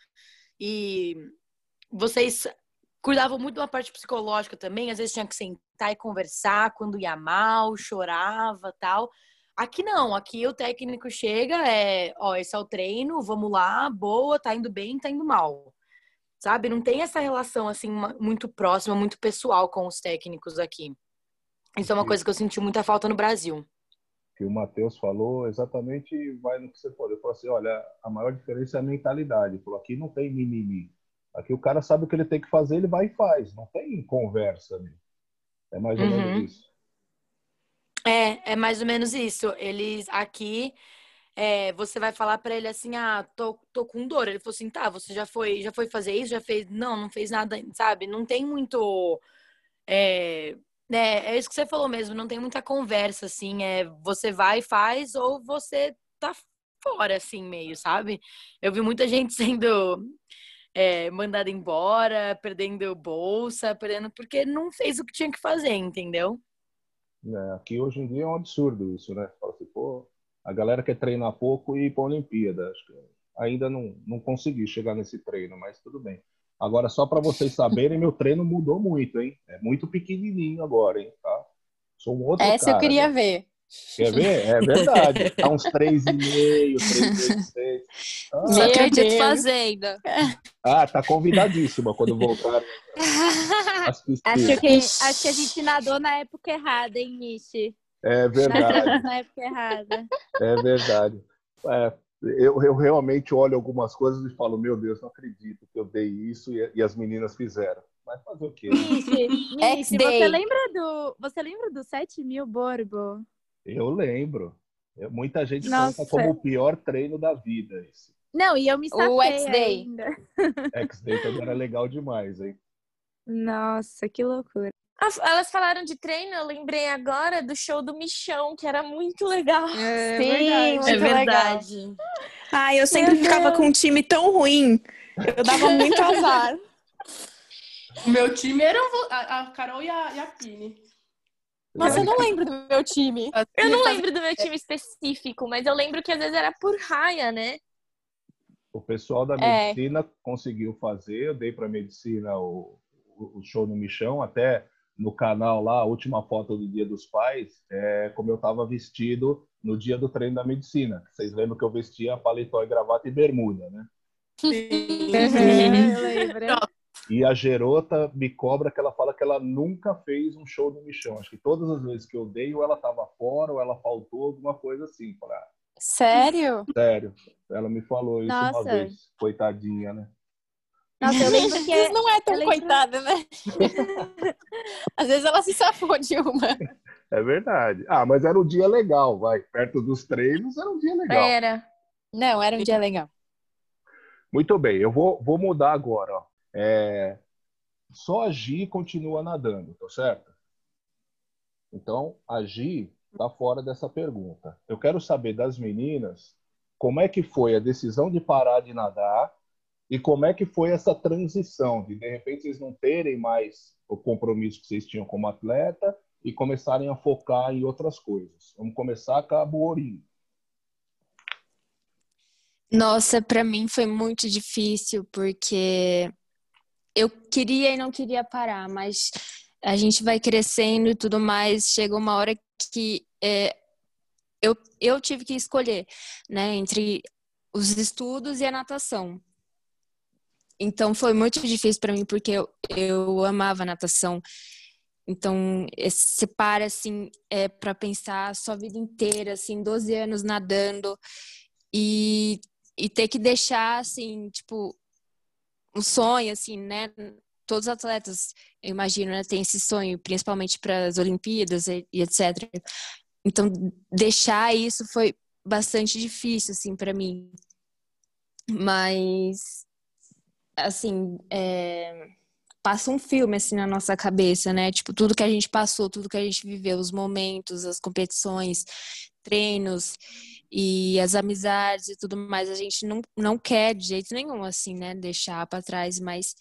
E vocês cuidavam muito da parte psicológica também, às vezes tinha que sentar e conversar quando ia mal, chorava, tal. Aqui não, aqui o técnico chega, é, ó, esse é o treino, vamos lá, boa, tá indo bem, tá indo mal. Sabe? Não tem essa relação assim muito próxima, muito pessoal com os técnicos aqui. Isso é uma coisa que eu senti muita falta no Brasil. Que o Matheus falou exatamente vai no que você falou. Ele falou assim: olha, a maior diferença é a mentalidade. Ele falou: aqui não tem mimimi. Aqui o cara sabe o que ele tem que fazer, ele vai e faz. Não tem conversa ali. É mais ou uhum. menos isso. É, é mais ou menos isso. Eles aqui, é, você vai falar para ele assim, ah, tô, tô com dor. Ele falou assim, tá, você já foi, já foi fazer isso, já fez, não, não fez nada, sabe? Não tem muito, é, é, é isso que você falou mesmo. Não tem muita conversa assim. É, você vai e faz ou você tá fora assim meio, sabe? Eu vi muita gente [LAUGHS] sendo é, mandada embora, perdendo bolsa, perdendo porque não fez o que tinha que fazer, entendeu? É, aqui hoje em dia é um absurdo isso, né? Fala assim, pô, a galera quer treinar pouco e ir para a Olimpíada. Acho que ainda não, não consegui chegar nesse treino, mas tudo bem. Agora, só para vocês saberem, meu treino mudou muito, hein? É muito pequenininho agora, hein? Tá? Sou um outro Essa cara, eu queria né? ver. Quer ver? É verdade. [LAUGHS] Tá uns 3,5, 3,6. Ah, Não acredito fazenda. Ah, tá convidadíssima quando voltar. [LAUGHS] Acho que, acho que a gente nadou na época errada, hein, Nishi? É verdade. na época errada. É verdade. É, eu, eu realmente olho algumas coisas e falo, meu Deus, não acredito que eu dei isso e, e as meninas fizeram. Mas fazer o quê? Nishi, [LAUGHS] Nishi você lembra do, você lembra do 7 mil Borbo? Eu lembro. Muita gente Nossa. conta como o pior treino da vida. Esse. Não, e eu me safei O X-Day. [LAUGHS] X-Day também era legal demais, hein? Nossa, que loucura. Elas falaram de treino, eu lembrei agora do show do Michão, que era muito legal. É, Sim, verdade. muito é verdade. legal. Ai, eu sempre Meu ficava Deus. com um time tão ruim. Eu dava muito azar. [LAUGHS] O meu time era a Carol e a, e a Pini. Mas eu não lembro do meu time. Eu não lembro do meu time específico, mas eu lembro que às vezes era por raia, né? O pessoal da é. medicina é. conseguiu fazer, eu dei para medicina o, o show no Michão, até no canal lá, a última foto do Dia dos Pais, é como eu estava vestido no dia do treino da medicina. Vocês lembram que eu vestia paletó e gravata e bermuda, né? Sim, [LAUGHS] eu lembro. E a Gerota me cobra que ela fala que ela nunca fez um show no Michão. Acho que todas as vezes que eu dei, ou ela estava fora, ou ela faltou, alguma coisa assim. Pra... Sério? Sério. Ela me falou isso Nossa. uma vez. Coitadinha, né? Nossa, eu lembro que... Não é tão lembro... coitada, né? [LAUGHS] Às vezes ela se safou de uma. É verdade. Ah, mas era um dia legal, vai. Perto dos treinos era um dia legal. Era. Não, era um dia legal. Muito bem, eu vou, vou mudar agora. Ó. É, só a Gi continua nadando, tá certo? Então, a Gi está fora dessa pergunta. Eu quero saber das meninas como é que foi a decisão de parar de nadar e como é que foi essa transição de, de repente, vocês não terem mais o compromisso que vocês tinham como atleta e começarem a focar em outras coisas. Vamos começar com a Buorim. Nossa, para mim foi muito difícil porque eu queria e não queria parar, mas a gente vai crescendo e tudo mais. Chega uma hora que é, eu, eu tive que escolher, né, entre os estudos e a natação. Então foi muito difícil para mim porque eu, eu amava natação. Então, você para assim é, para pensar a sua vida inteira, assim, 12 anos nadando e, e ter que deixar assim, tipo, um sonho, assim, né? Todos os atletas, eu imagino, né, têm esse sonho, principalmente para as Olimpíadas e, e, etc. então deixar isso foi bastante difícil assim para mim. Mas assim, é, passa um filme assim na nossa cabeça, né? Tipo, tudo que a gente passou, tudo que a gente viveu, os momentos, as competições, treinos e as amizades e tudo mais, a gente não, não quer de jeito nenhum, assim, né? Deixar para trás, mas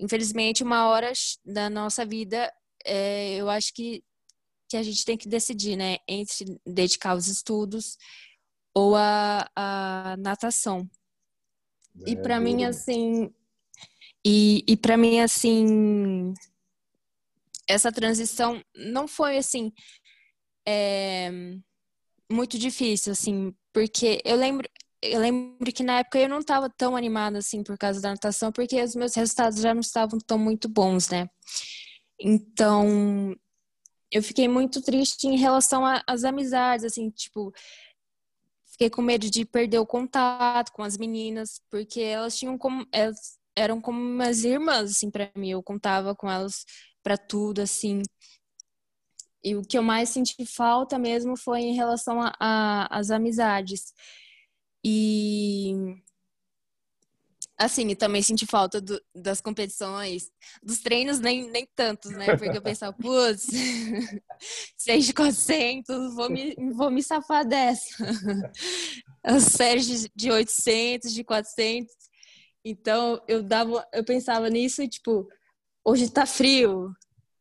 infelizmente, uma hora da nossa vida, é, eu acho que, que a gente tem que decidir, né? Entre dedicar os estudos ou a, a natação. É, e para mim, assim, e, e para mim, assim, essa transição não foi, assim, é, muito difícil, assim, porque eu lembro, eu lembro que na época eu não estava tão animada, assim, por causa da natação, porque os meus resultados já não estavam tão muito bons, né? Então, eu fiquei muito triste em relação às amizades, assim, tipo, fiquei com medo de perder o contato com as meninas, porque elas tinham como, elas eram como umas irmãs, assim, para mim. Eu contava com elas para tudo, assim. E o que eu mais senti falta mesmo foi em relação às amizades. E assim, e também senti falta do, das competições, dos treinos nem, nem tantos, né? Porque eu pensava, putz, [LAUGHS] 6 de 400, vou me, vou me safar dessa. [LAUGHS] As séries de 800, de 400. Então, eu dava, eu pensava nisso e, tipo, hoje tá frio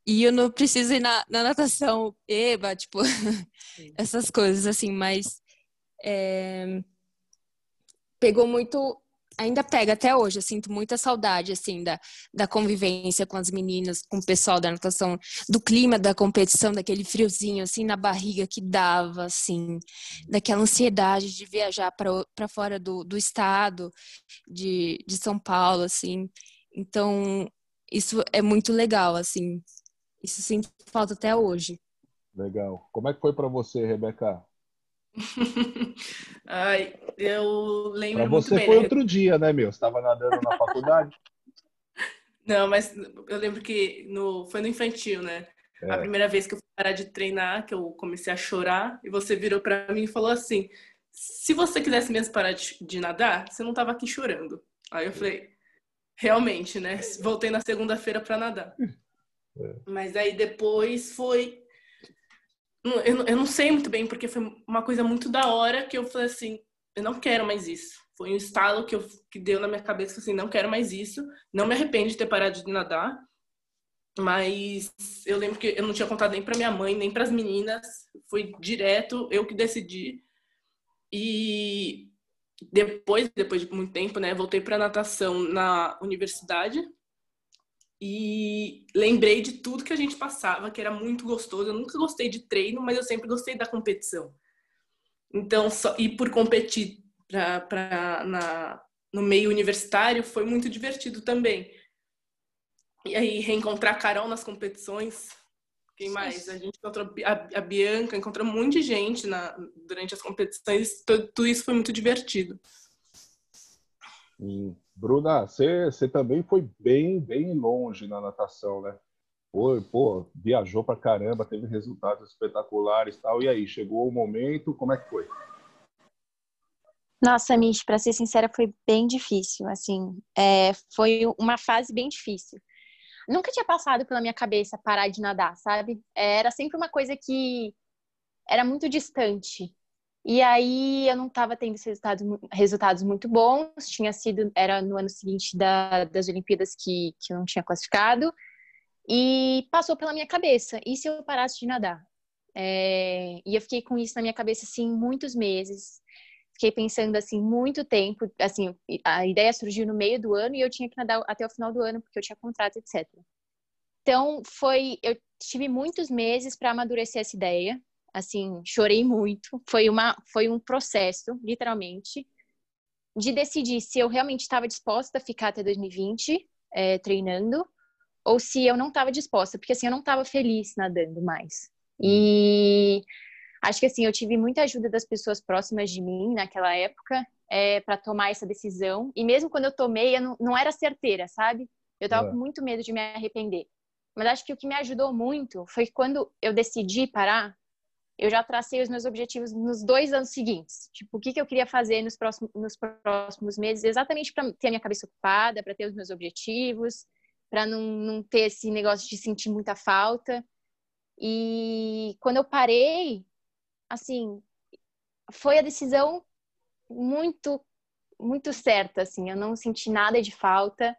e eu não preciso ir na, na natação, eba, tipo, [LAUGHS] essas coisas, assim, mas é, pegou muito, ainda pega até hoje, eu sinto muita saudade, assim, da, da convivência com as meninas, com o pessoal da natação, do clima da competição, daquele friozinho, assim, na barriga que dava, assim, daquela ansiedade de viajar para fora do, do estado, de, de São Paulo, assim. Então, isso é muito legal, assim. Isso sinto falta até hoje. Legal. Como é que foi para você, Rebeca? [LAUGHS] Ai, eu lembro pra muito você bem. foi né? outro dia, né, meu? Você estava nadando na faculdade? [LAUGHS] Não, mas eu lembro que no, foi no infantil, né? É. A primeira vez que eu fui parar de treinar, que eu comecei a chorar, e você virou para mim e falou assim: se você quisesse mesmo parar de, de nadar, você não tava aqui chorando. Aí eu falei, realmente, né? Voltei na segunda-feira para nadar. [LAUGHS] Mas aí depois foi. Eu, eu não sei muito bem, porque foi uma coisa muito da hora que eu falei assim: eu não quero mais isso. Foi um estalo que, eu, que deu na minha cabeça, assim, não quero mais isso. Não me arrependo de ter parado de nadar. Mas eu lembro que eu não tinha contado nem pra minha mãe, nem pras meninas. Foi direto, eu que decidi. E depois, depois de muito tempo, né, voltei pra natação na universidade. E lembrei de tudo que a gente passava, que era muito gostoso. Eu nunca gostei de treino, mas eu sempre gostei da competição. Então, só, e por competir pra, pra, na, no meio universitário foi muito divertido também. E aí, reencontrar a Carol nas competições. Quem mais? A gente encontrou a, a Bianca, encontrou um monte de gente na, durante as competições. Tudo, tudo isso foi muito divertido. Hum. Bruna, você também foi bem, bem longe na natação, né? Foi, pô, viajou pra caramba, teve resultados espetaculares e tal. E aí, chegou o momento, como é que foi? Nossa, Mish, pra ser sincera, foi bem difícil. Assim, é, foi uma fase bem difícil. Nunca tinha passado pela minha cabeça parar de nadar, sabe? É, Era sempre uma coisa que era muito distante. E aí eu não estava tendo resultados, resultados muito bons. Tinha sido, era no ano seguinte da- das Olimpíadas que, que eu não tinha classificado. E passou pela minha cabeça. E se eu parasse de nadar? É, e eu fiquei com isso na minha cabeça, assim, muitos meses. Fiquei pensando, assim, muito tempo. Assim, a ideia surgiu no meio do ano e eu tinha que nadar até o final do ano, porque eu tinha contrato, etc. Então, foi... Eu tive muitos meses para amadurecer essa ideia. Assim, chorei muito. Foi, uma, foi um processo, literalmente, de decidir se eu realmente estava disposta a ficar até 2020 é, treinando ou se eu não estava disposta, porque assim, eu não estava feliz nadando mais. E acho que assim, eu tive muita ajuda das pessoas próximas de mim naquela época é, para tomar essa decisão. E mesmo quando eu tomei, eu não, não era certeira, sabe? Eu tava É. com muito medo de me arrepender. Mas acho que o que me ajudou muito foi quando eu decidi parar, eu já tracei os meus objetivos nos dois anos seguintes. Tipo, o que, que eu queria fazer nos próximos, nos próximos meses, exatamente para ter a minha cabeça ocupada, para ter os meus objetivos, para não, não ter esse negócio de sentir muita falta. E quando eu parei, assim, foi a decisão muito, muito certa, assim. Eu não senti nada de falta.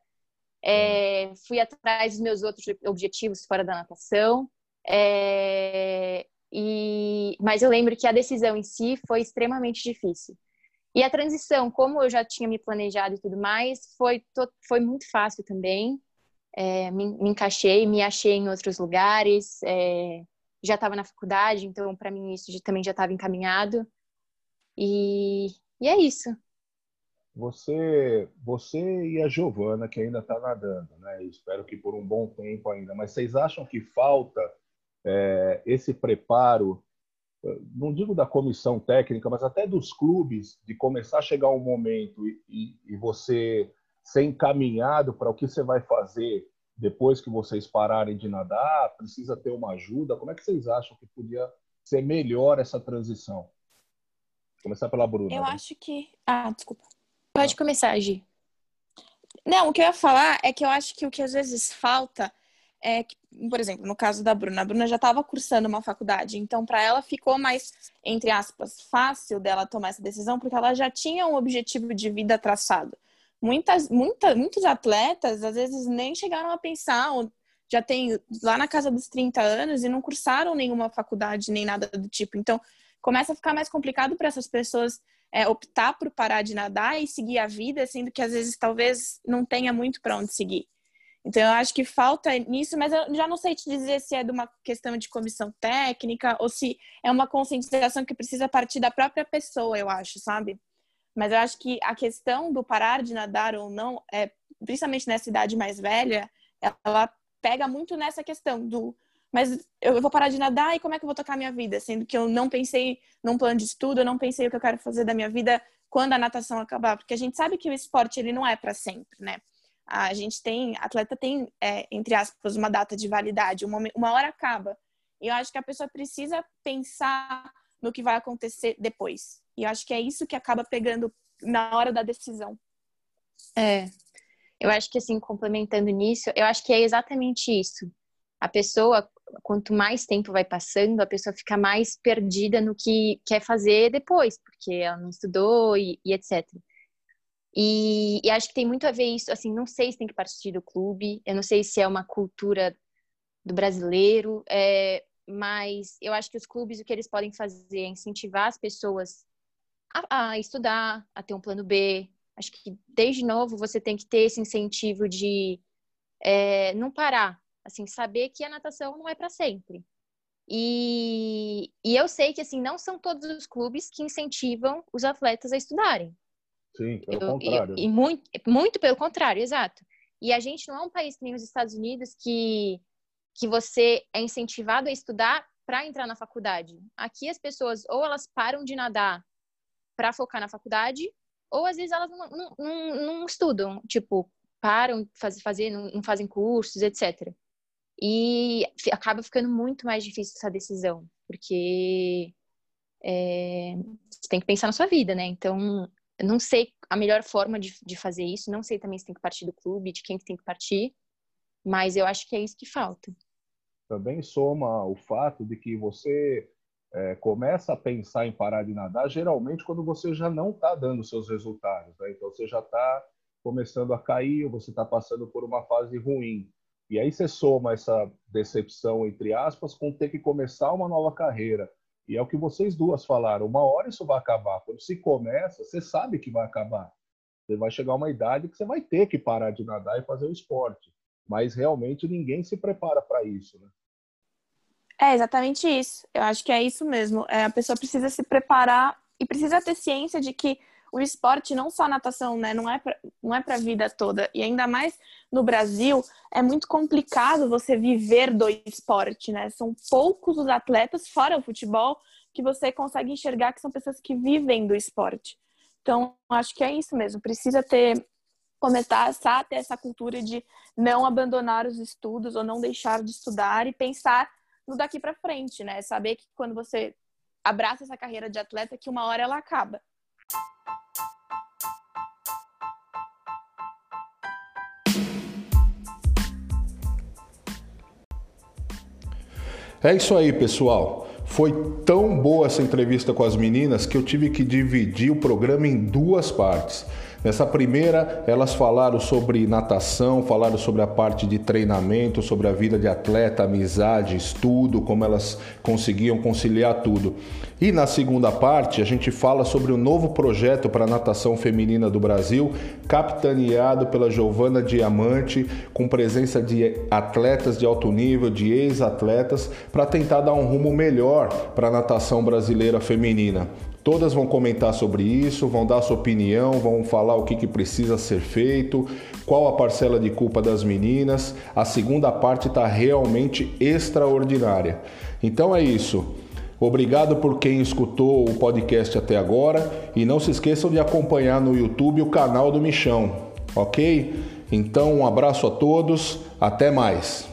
É, fui atrás dos meus outros objetivos fora da natação. É, e, mas eu lembro que a decisão em si foi extremamente difícil. E a transição, como eu já tinha me planejado e tudo mais, foi, foi muito fácil também. É, me, me, encaixei, me achei em outros lugares, é, já estava na faculdade, então para mim isso também já estava encaminhado. E, e é isso. Você, você e a Giovana, que ainda está nadando, né? Espero que por um bom tempo ainda. Mas vocês acham que falta é, esse preparo, não digo da comissão técnica, mas até dos clubes, de começar a chegar um momento e, e, e você ser encaminhado para o que você vai fazer depois que vocês pararem de nadar? Precisa ter uma ajuda? Como é que vocês acham que podia ser melhor essa transição? Vou começar pela Bruna. Eu né? acho que. Ah, desculpa. Pode começar, Gi. Não, o que eu ia falar é que eu acho que o que às vezes falta é que, por exemplo, no caso da Bruna, a Bruna já estava cursando uma faculdade, então para ela ficou mais, entre aspas, fácil dela tomar essa decisão, porque ela já tinha um objetivo de vida traçado. Muitas, muita, muitos atletas, às vezes, nem chegaram a pensar, já tem lá na casa dos 30 anos e não cursaram nenhuma faculdade, nem nada do tipo. Então, começa a ficar mais complicado para essas pessoas é, optar por parar de nadar e seguir a vida, sendo que às vezes talvez não tenha muito para onde seguir. Então, eu acho que falta nisso, mas eu já não sei te dizer se é de uma questão de comissão técnica ou se é uma conscientização que precisa partir da própria pessoa, eu acho, sabe? Mas eu acho que a questão do parar de nadar ou não, é, principalmente nessa idade mais velha, ela pega muito nessa questão do mas eu vou parar de nadar e como é que eu vou tocar minha vida? Sendo que eu não pensei num plano de estudo, eu não pensei o que eu quero fazer da minha vida quando a natação acabar, porque a gente sabe que o esporte ele não é para sempre, né? A gente tem, atleta tem, é, entre aspas, uma data de validade, uma, uma hora acaba. E eu acho que a pessoa precisa pensar no que vai acontecer depois. E eu acho que é isso que acaba pegando na hora da decisão. É. Eu acho que, assim, complementando nisso, eu acho que é exatamente isso. A pessoa, quanto mais tempo vai passando, a pessoa fica mais perdida no que quer fazer depois, porque ela não estudou e, e etc. E, e, acho que tem muito a ver isso, assim, não sei se tem que partir do clube, eu não sei se é uma cultura do brasileiro, é, mas eu acho que os clubes, o que eles podem fazer é incentivar as pessoas a, a estudar, a ter um plano B. Acho que, desde novo, você tem que ter esse incentivo de é, não parar, assim, saber que a natação não é para sempre. E, e eu sei que, assim, não são todos os clubes que incentivam os atletas a estudarem. Sim, pelo eu, contrário. E, e, muito, muito pelo contrário, exato. E a gente não é um país que nem os Estados Unidos que, que você é incentivado a estudar para entrar na faculdade. Aqui as pessoas ou elas param de nadar para focar na faculdade, ou às vezes elas não, não, não, não estudam, tipo, param de fazer, fazer não, não fazem cursos, etc. E acaba ficando muito mais difícil essa decisão, porque é, você tem que pensar na sua vida, né? Então, eu não sei a melhor forma de, de fazer isso, não sei também se tem que partir do clube, de quem que tem que partir, mas eu acho que é isso que falta. Também soma o fato de que você é, começa a pensar em parar de nadar geralmente quando você já não está dando seus resultados. Né? Então você já está começando a cair, ou você está passando por uma fase ruim. E aí você soma essa decepção, entre aspas, com ter que começar uma nova carreira. E é o que vocês duas falaram. Uma hora isso vai acabar. Quando se começa, você sabe que vai acabar. Você vai chegar a uma idade que você vai ter que parar de nadar e fazer o esporte. Mas realmente ninguém se prepara para isso, né? É exatamente isso. Eu acho que é isso mesmo. É, a pessoa precisa se preparar e precisa ter ciência de que o esporte, não só a natação, né, não é pra, não é para a vida toda. E ainda mais no Brasil, é muito complicado você viver do esporte, né? São poucos os atletas, fora o futebol, que você consegue enxergar que são pessoas que vivem do esporte. Então, acho que é isso mesmo. Precisa ter começar a ter essa cultura de não abandonar os estudos ou não deixar de estudar e pensar no daqui para frente, né? Saber que quando você abraça essa carreira de atleta que uma hora ela acaba. É isso aí, pessoal. Foi tão boa essa entrevista com as meninas que eu tive que dividir o programa em duas partes. Nessa primeira, elas falaram sobre natação, falaram sobre a parte de treinamento, sobre a vida de atleta, amizade, estudo, como elas conseguiam conciliar tudo. E na segunda parte, a gente fala sobre o novo projeto para a natação feminina do Brasil, capitaneado pela Giovana Diamante, com presença de atletas de alto nível, de ex-atletas, para tentar dar um rumo melhor para a natação brasileira feminina. Todas vão comentar sobre isso, vão dar sua opinião, vão falar o que, que precisa ser feito, qual a parcela de culpa das meninas. A segunda parte está realmente extraordinária. Então é isso. Obrigado por quem escutou o podcast até agora e não se esqueçam de acompanhar no YouTube o canal do Michão, ok? Então, um abraço a todos, até mais.